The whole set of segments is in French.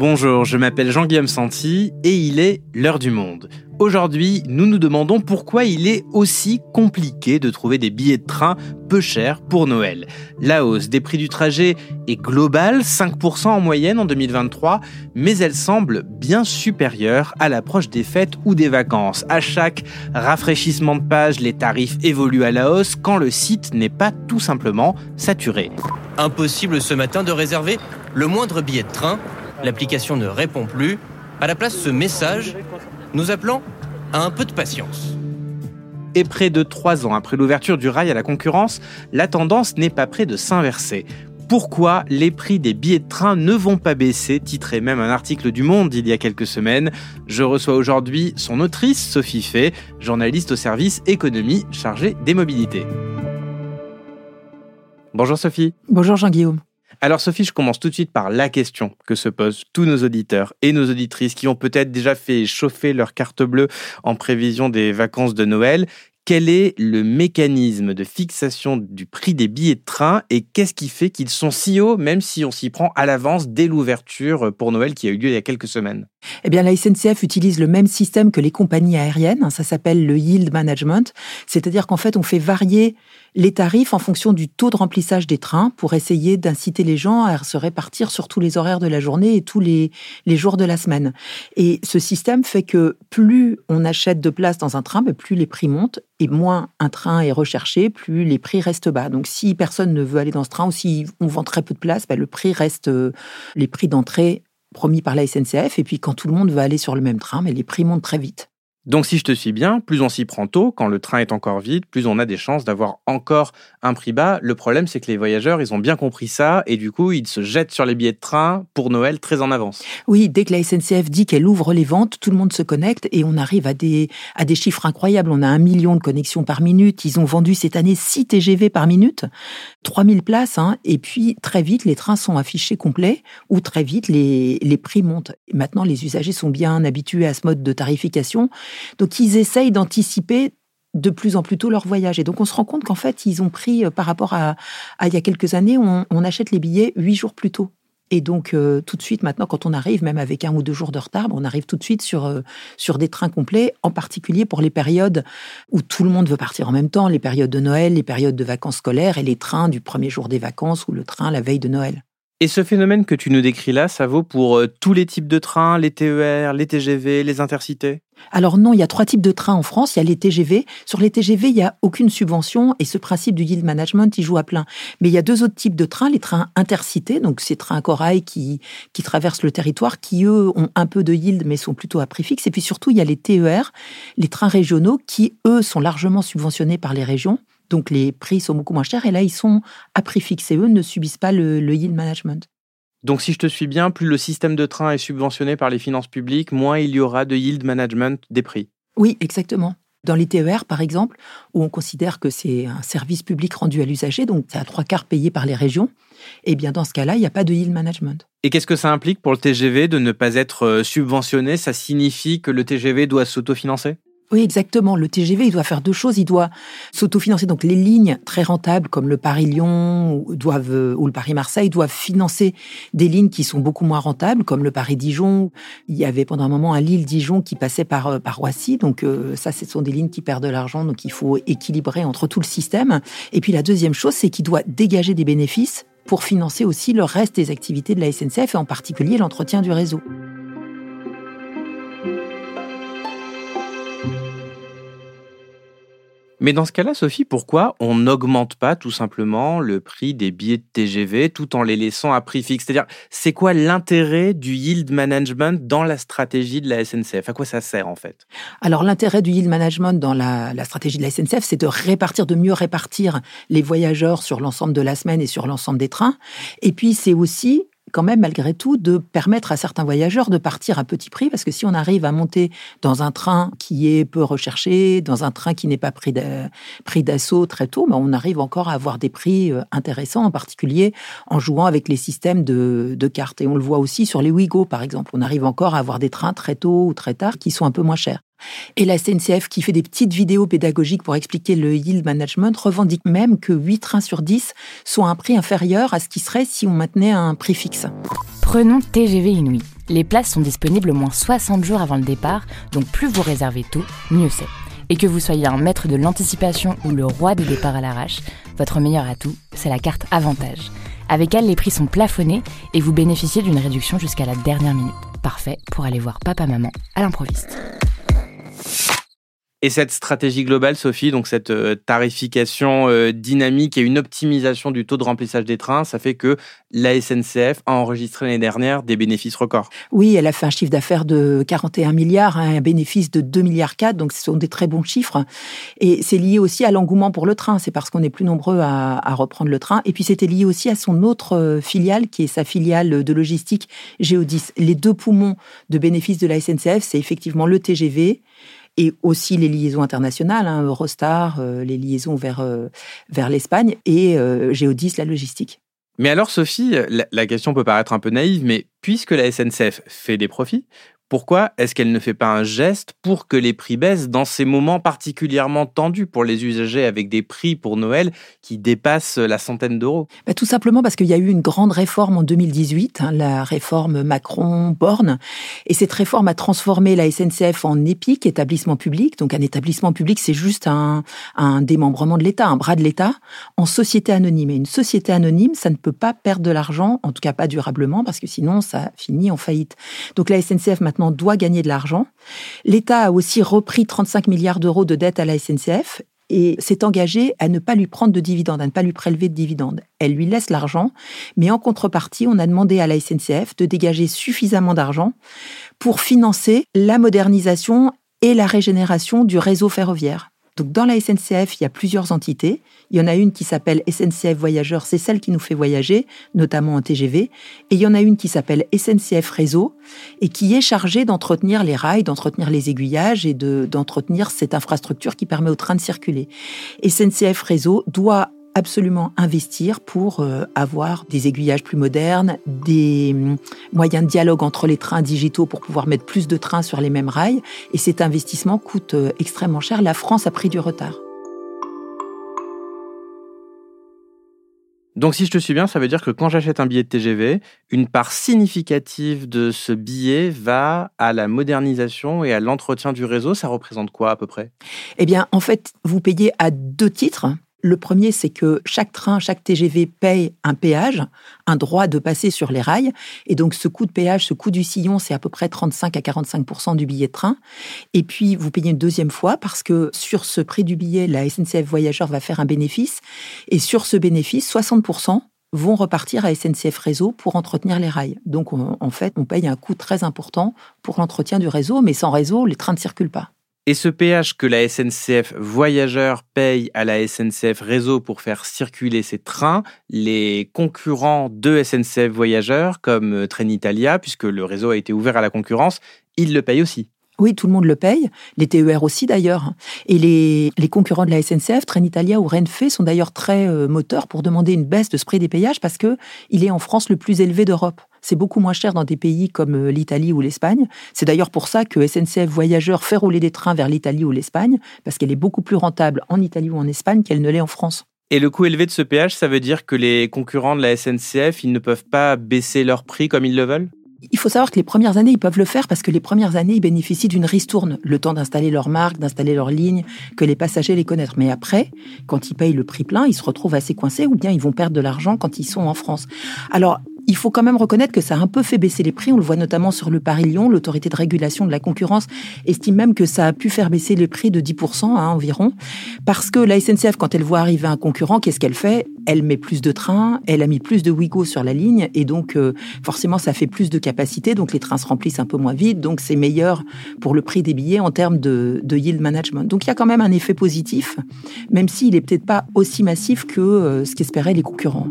Bonjour, je m'appelle Jean-Guillaume Santi et il est l'heure du monde. Aujourd'hui, nous nous demandons pourquoi il est aussi compliqué de trouver des billets de train peu chers pour Noël. La hausse des prix du trajet est globale, 5% en moyenne en 2023, mais elle semble bien supérieure à l'approche des fêtes ou des vacances. À chaque rafraîchissement de page, les tarifs évoluent à la hausse quand le site n'est pas tout simplement saturé. Impossible ce matin de réserver le moindre billet de train. L'application ne répond plus. À la place, ce message nous appelant à un peu de patience. Et près de trois ans après l'ouverture du rail à la concurrence, la tendance n'est pas près de s'inverser. Pourquoi les prix des billets de train ne vont pas baisser titrait même un article du Monde il y a quelques semaines. Je reçois aujourd'hui son autrice, Sophie Fay, journaliste au service économie chargée des mobilités. Bonjour Sophie. Bonjour Jean-Guillaume. Alors Sophie, je commence tout de suite par la question que se posent tous nos auditeurs et nos auditrices qui ont peut-être déjà fait chauffer leur carte bleue en prévision des vacances de Noël. Quel est le mécanisme de fixation du prix des billets de train et qu'est-ce qui fait qu'ils sont si hauts même si on s'y prend à l'avance dès l'ouverture pour Noël qui a eu lieu il y a quelques semaines? Eh bien la SNCF utilise le même système que les compagnies aériennes, ça s'appelle le yield management, c'est-à-dire qu'en fait on fait varier les tarifs en fonction du taux de remplissage des trains pour essayer d'inciter les gens à se répartir sur tous les horaires de la journée et tous les, jours de la semaine. Et ce système fait que plus on achète de places dans un train, plus les prix montent et moins un train est recherché, plus les prix restent bas. Donc si personne ne veut aller dans ce train ou si on vend très peu de places, ben, le prix reste euh, les prix d'entrée promis par la SNCF. Et puis quand tout le monde veut aller sur le même train, mais les prix montent très vite. Donc si je te suis bien, plus on s'y prend tôt, quand le train est encore vide, plus on a des chances d'avoir encore un prix bas. Le problème, c'est que les voyageurs, ils ont bien compris ça et du coup, ils se jettent sur les billets de train pour Noël très en avance. Oui, dès que la SNCF dit qu'elle ouvre les ventes, tout le monde se connecte et on arrive à des, à des chiffres incroyables. On a un million de connexions par minute. Ils ont vendu cette année 6 TGV par minute, 3000 places. Hein, et puis, très vite, les trains sont affichés complets ou très vite, les, les prix montent. Maintenant, les usagers sont bien habitués à ce mode de tarification. Donc ils essayent d'anticiper de plus en plus tôt leur voyage. Et donc on se rend compte qu'en fait, ils ont pris, euh, par rapport à, il y a quelques années, on, achète les billets huit jours plus tôt. Et donc euh, tout de suite, maintenant, quand on arrive, même avec un ou deux jours de retard, on arrive tout de suite sur, euh, sur des trains complets, en particulier pour les périodes où tout le monde veut partir en même temps, les périodes de Noël, les périodes de vacances scolaires et les trains du premier jour des vacances ou le train la veille de Noël. Et ce phénomène que tu nous décris là, ça vaut pour tous les types de trains, les TER, les TGV, les intercités? Alors non, il y a trois types de trains en France. Il y a les TGV. Sur les TGV, il n'y a aucune subvention et ce principe du yield management, il joue à plein. Mais il y a deux autres types de trains, les trains intercités, donc ces trains corail qui, qui traversent le territoire, qui eux ont un peu de yield mais sont plutôt à prix fixe. Et puis surtout, il y a les TER, les trains régionaux, qui eux sont largement subventionnés par les régions. Donc les prix sont beaucoup moins chers et là, ils sont à prix fixe et eux ne subissent pas le, le yield management. Donc si je te suis bien, plus le système de train est subventionné par les finances publiques, moins il y aura de yield management des prix. Oui, exactement. Dans les TER, par exemple, où on considère que c'est un service public rendu à l'usager, donc c'est à trois quarts payé par les régions, eh bien dans ce cas-là, il n'y a pas de yield management. Et qu'est-ce que ça implique pour le TGV de ne pas être euh, subventionné? Ça signifie que le TGV doit s'autofinancer? Oui, exactement. Le TGV, il doit faire deux choses. Il doit s'autofinancer. Donc, les lignes très rentables comme le Paris-Lyon doivent, euh, ou le Paris-Marseille doivent financer des lignes qui sont beaucoup moins rentables, comme le Paris-Dijon. Il y avait pendant un moment un Lille-Dijon qui passait par, euh, par Roissy. Donc, euh, ça, ce sont des lignes qui perdent de l'argent. Donc, il faut équilibrer entre tout le système. Et puis, la deuxième chose, c'est qu'il doit dégager des bénéfices pour financer aussi le reste des activités de la SNCF et en particulier l'entretien du réseau. Mais dans ce cas-là, Sophie, pourquoi on n'augmente pas tout simplement le prix des billets de TGV tout en les laissant à prix fixe? C'est-à-dire, c'est quoi l'intérêt du yield management dans la stratégie de la SNCF À quoi ça sert en fait? Alors l'intérêt du yield management dans la, la stratégie de la SNCF, c'est de répartir, de mieux répartir les voyageurs sur l'ensemble de la semaine et sur l'ensemble des trains. Et puis c'est aussi quand même malgré tout de permettre à certains voyageurs de partir à petit prix parce que si on arrive à monter dans un train qui est peu recherché, dans un train qui n'est pas pris d'assaut très tôt, ben on arrive encore à avoir des prix euh, intéressants, en particulier en jouant avec les systèmes de, de cartes. Et on le voit aussi sur les Ouigo, par exemple. On arrive encore à avoir des trains très tôt ou très tard qui sont un peu moins chers. Et la SNCF, qui fait des petites vidéos pédagogiques pour expliquer le yield management, revendique même que 8 trains sur 10 sont à un prix inférieur à ce qui serait si on maintenait un prix fixe. Prenons TGV Inouï. Les places sont disponibles au moins 60 jours avant le départ, donc plus vous réservez tôt, mieux c'est. Et que vous soyez un maître de l'anticipation ou le roi des départs à l'arrache, votre meilleur atout, c'est la carte Avantage. Avec elle, les prix sont plafonnés et vous bénéficiez d'une réduction jusqu'à la dernière minute. Parfait pour aller voir papa-maman à l'improviste. Et cette stratégie globale, Sophie, donc cette euh, tarification euh, dynamique et une optimisation du taux de remplissage des trains, ça fait que la SNCF a enregistré l'année dernière des bénéfices records. Oui, elle a fait un chiffre d'affaires de 41 milliards, hein, un bénéfice de 2 milliards 4, donc ce sont des très bons chiffres. Et c'est lié aussi à l'engouement pour le train, c'est parce qu'on est plus nombreux à, à, reprendre le train. Et puis c'était lié aussi à son autre euh, filiale, qui est sa filiale de logistique Géodis. Les deux poumons de bénéfices de la SNCF, c'est effectivement le TGV et aussi les liaisons internationales, hein, Eurostar, euh, les liaisons vers, euh, vers l'Espagne et euh, Géodis, la logistique. Mais alors, Sophie, la, la, question peut paraître un peu naïve, mais puisque la SNCF fait des profits, pourquoi est-ce qu'elle ne fait pas un geste pour que les prix baissent dans ces moments particulièrement tendus pour les usagers avec des prix pour Noël qui dépassent la centaine d'euros? Bah, Tout simplement parce qu'il y a eu une grande réforme en 2018, hein, la réforme Macron-Borne. Et cette réforme a transformé la SNCF en EPIC, établissement public. Donc un établissement public, c'est juste un, un démembrement de l'État, un bras de l'État, en société anonyme. Et une société anonyme, ça ne peut pas perdre de l'argent, en tout cas pas durablement, parce que sinon ça finit en faillite. Donc la SNCF maintenant doit gagner de l'argent. L'État a aussi repris 35 milliards d'euros de dette à la SNCF et s'est engagé à ne pas lui prendre de dividendes, à ne pas lui prélever de dividendes. Elle lui laisse l'argent, mais en contrepartie, on a demandé à la SNCF de dégager suffisamment d'argent pour financer la modernisation et la régénération du réseau ferroviaire. Donc dans la SNCF, il y a plusieurs entités. Il y en a une qui s'appelle SNCF Voyageurs, c'est celle qui nous fait voyager, notamment en TGV. Et il y en a une qui s'appelle SNCF Réseau et qui est chargée d'entretenir les rails, d'entretenir les aiguillages et d'entretenir cette infrastructure qui permet au train de circuler. SNCF Réseau doit absolument investir pour euh, avoir des aiguillages plus modernes, des hum, moyens de dialogue entre les trains digitaux pour pouvoir mettre plus de trains sur les mêmes rails. Et cet investissement coûte euh, extrêmement cher. La France a pris du retard. Donc si je te suis bien, ça veut dire que quand j'achète un billet de TGV, une part significative de ce billet va à la modernisation et à l'entretien du réseau. Ça représente quoi à peu près? Eh bien, en fait, vous payez à deux titres. Le premier, c'est que chaque train, chaque TGV paye un péage, un droit de passer sur les rails. Et donc, ce coût de péage, ce coût du sillon, c'est à peu près 35 à 45% du billet de train. Et puis, vous payez une deuxième fois parce que sur ce prix du billet, la SNCF Voyageurs va faire un bénéfice. Et sur ce bénéfice, 60% vont repartir à SNCF Réseau pour entretenir les rails. Donc, en fait, on paye un coût très important pour l'entretien du réseau, mais sans réseau, les trains ne circulent pas. Et ce péage que la SNCF Voyageurs paye à la SNCF Réseau pour faire circuler ses trains, les concurrents de SNCF Voyageurs, comme Trenitalia, puisque le réseau a été ouvert à la concurrence, ils le payent aussi. Oui, tout le monde le paye, les TER aussi d'ailleurs. Et les, concurrents de la SNCF, Trenitalia ou Renfe, sont d'ailleurs très euh, moteurs pour demander une baisse de ce prix des payages parce que il est en France le plus élevé d'Europe. C'est beaucoup moins cher dans des pays comme euh, l'Italie ou l'Espagne. C'est d'ailleurs pour ça que SNCF Voyageurs fait rouler des trains vers l'Italie ou l'Espagne, parce qu'elle est beaucoup plus rentable en Italie ou en Espagne qu'elle ne l'est en France. Et le coût élevé de ce péage, ça veut dire que les concurrents de la SNCF, ils ne peuvent pas baisser leur prix comme ils le veulent? Il faut savoir que les premières années, ils peuvent le faire parce que les premières années, ils bénéficient d'une ristourne, le temps d'installer leur marque, d'installer leur ligne, que les passagers les connaissent. Mais après, quand ils payent le prix plein, ils se retrouvent assez coincés ou bien ils vont perdre de l'argent quand ils sont en France. Alors, il faut quand même reconnaître que ça a un peu fait baisser les prix. On le voit notamment sur le Paris-Lyon. L'autorité de régulation de la concurrence estime même que ça a pu faire baisser les prix de 10% hein, environ. Parce que la SNCF, quand elle voit arriver un concurrent, qu'est-ce qu'elle fait? Elle met plus de trains, elle a mis plus de Wigo sur la ligne et donc euh, forcément ça fait plus de capacité. Donc les trains se remplissent un peu moins vite. Donc c'est meilleur pour le prix des billets en termes de, yield management. Donc il y a quand même un effet positif, même s'il est peut-être pas aussi massif que euh, ce qu'espéraient les concurrents.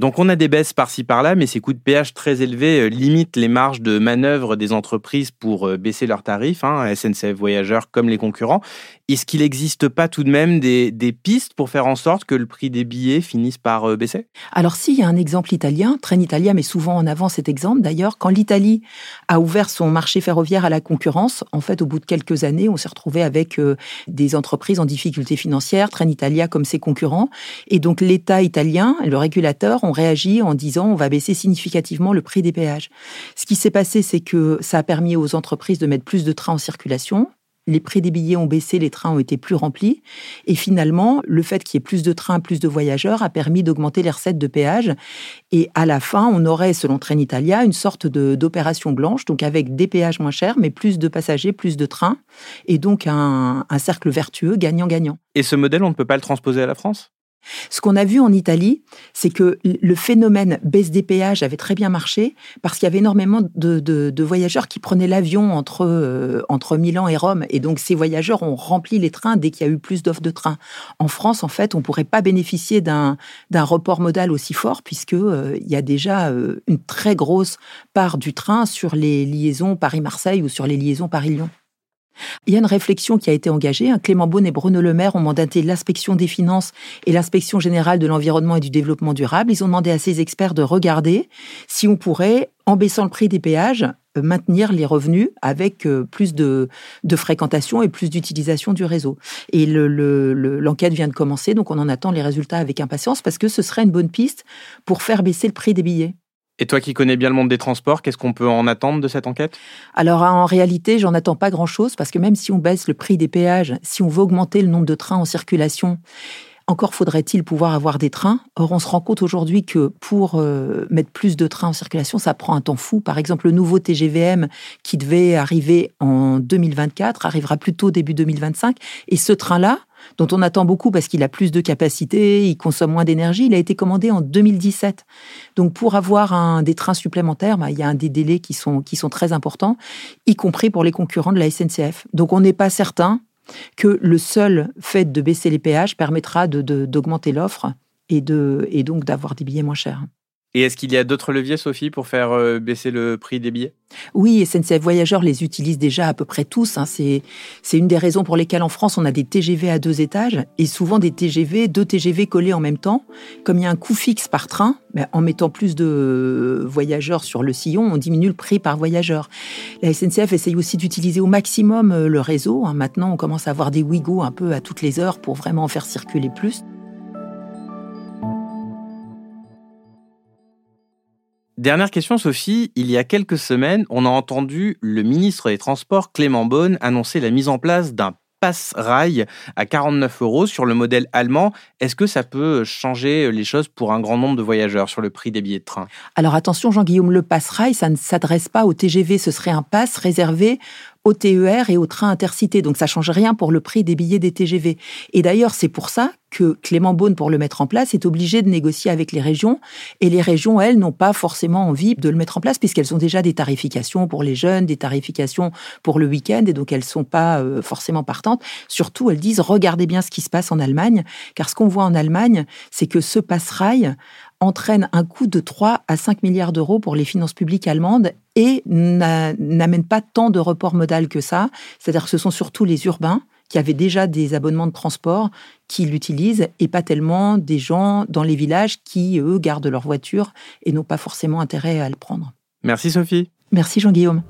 Donc on a des baisses par-ci par-là, mais ces coûts de péage très élevés euh, limitent les marges de manœuvre des entreprises pour euh, baisser leurs tarifs, hein, SNCF Voyageurs comme les concurrents. Est-ce qu'il n'existe pas tout de même des, pistes pour faire en sorte que le prix des billets finisse par euh, baisser? Alors si, il y a un exemple italien, Trenitalia met souvent en avant cet exemple d'ailleurs. Quand l'Italie a ouvert son marché ferroviaire à la concurrence, en fait au bout de quelques années, on s'est retrouvé avec des entreprises en difficulté financière, Trenitalia comme ses concurrents. Et donc l'État italien, le régulateur, réagi en disant on va baisser significativement le prix des péages. Ce qui s'est passé, c'est que ça a permis aux entreprises de mettre plus de trains en circulation, les prix des billets ont baissé, les trains ont été plus remplis. Et finalement, le fait qu'il y ait plus de trains, plus de voyageurs a permis d'augmenter les recettes de péage. Et à la fin, on aurait, selon Trenitalia, une sorte d'opération blanche, donc avec des péages moins chers, mais plus de passagers, plus de trains. Et donc un cercle vertueux gagnant-gagnant. Et ce modèle, on ne peut pas le transposer à la France? Ce qu'on a vu en Italie, c'est que le phénomène baisse des péages avait très bien marché parce qu'il y avait énormément de, voyageurs qui prenaient l'avion entre, euh, entre Milan et Rome. Et donc, ces voyageurs ont rempli les trains dès qu'il y a eu plus d'offres de trains. En France, en fait, on ne pourrait pas bénéficier d'un report modal aussi fort puisqu'il euh, y a déjà euh, une très grosse part du train sur les liaisons Paris-Marseille ou sur les liaisons Paris-Lyon. Il y a une réflexion qui a été engagée. Clément Beaune et Bruno Le Maire ont mandaté l'inspection des finances et l'inspection générale de l'environnement et du développement durable. Ils ont demandé à ces experts de regarder si on pourrait, en baissant le prix des péages, euh, maintenir les revenus avec euh, plus de, fréquentation et plus d'utilisation du réseau. Et l'enquête vient de commencer, donc on en attend les résultats avec impatience parce que ce serait une bonne piste pour faire baisser le prix des billets. Et toi qui connais bien le monde des transports, qu'est-ce qu'on peut en attendre de cette enquête? Alors en réalité, j'en attends pas grand-chose parce que même si on baisse le prix des péages, si on veut augmenter le nombre de trains en circulation, encore faudrait-il pouvoir avoir des trains. Or, on se rend compte aujourd'hui que pour euh, mettre plus de trains en circulation, ça prend un temps fou. Par exemple, le nouveau TGVM qui devait arriver en 2024 arrivera plutôt début 2025. Et ce train-là, dont on attend beaucoup parce qu'il a plus de capacité, il consomme moins d'énergie. Il a été commandé en 2017. Donc pour avoir des trains supplémentaires, bah, il y a des délais qui sont, qui sont très importants, y compris pour les concurrents de la SNCF. Donc on n'est pas certain que le seul fait de baisser les péages permettra d'augmenter l'offre et, et donc d'avoir des billets moins chers. Et est-ce qu'il y a d'autres leviers, Sophie, pour faire euh, baisser le prix des billets? Oui, SNCF Voyageurs les utilise déjà à peu près tous. Hein. C'est, une des raisons pour lesquelles en France, on a des TGV à deux étages et souvent des TGV, deux TGV collés en même temps. Comme il y a un coût fixe par train, ben, en mettant plus de voyageurs sur le sillon, on diminue le prix par voyageur. La SNCF essaye aussi d'utiliser au maximum euh, le réseau. Hein. Maintenant, on commence à avoir des Wigo un peu à toutes les heures pour vraiment en faire circuler plus. Dernière question, Sophie. Il y a quelques semaines, on a entendu le ministre des Transports, Clément Beaune, annoncer la mise en place d'un passe-rail à 49 euros sur le modèle allemand. Est-ce que ça peut changer les choses pour un grand nombre de voyageurs sur le prix des billets de train? Alors attention, Jean-Guillaume, le passe-rail, ça ne s'adresse pas au TGV, ce serait un pass réservé au TER et au train intercité. Donc ça change rien pour le prix des billets des TGV. Et d'ailleurs, c'est pour ça que Clément Beaune, pour le mettre en place, est obligé de négocier avec les régions. Et les régions, elles, n'ont pas forcément envie de le mettre en place puisqu'elles ont déjà des tarifications pour les jeunes, des tarifications pour le week-end, et donc elles sont pas euh, forcément partantes. Surtout, elles disent regardez bien ce qui se passe en Allemagne, car ce qu'on voit en Allemagne, c'est que ce passe-rail entraîne un coût de 3 à 5 milliards d'euros pour les finances publiques allemandes et n'amène pas tant de report modal que ça. C'est-à-dire que ce sont surtout les urbains qui avaient déjà des abonnements de transport qui l'utilisent et pas tellement des gens dans les villages qui, eux, gardent leur voiture et n'ont pas forcément intérêt à le prendre. Merci Sophie. Merci Jean-Guillaume.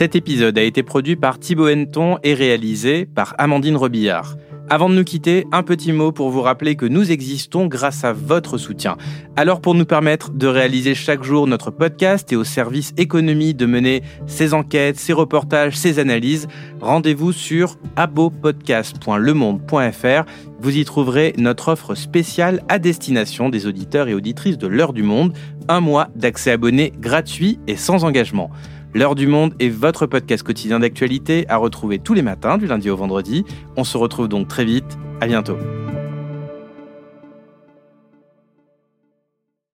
Cet épisode a été produit par Thibaut Henton et réalisé par Amandine Robillard. Avant de nous quitter, un petit mot pour vous rappeler que nous existons grâce à votre soutien. Alors pour nous permettre de réaliser chaque jour notre podcast et au service économie de mener ces enquêtes, ces reportages, ces analyses, rendez-vous sur abopodcast.lemonde.fr. Vous y trouverez notre offre spéciale à destination des auditeurs et auditrices de l'heure du monde, un mois d'accès abonné gratuit et sans engagement. L'heure du monde est votre podcast quotidien d'actualité à retrouver tous les matins du lundi au vendredi. On se retrouve donc très vite. À bientôt.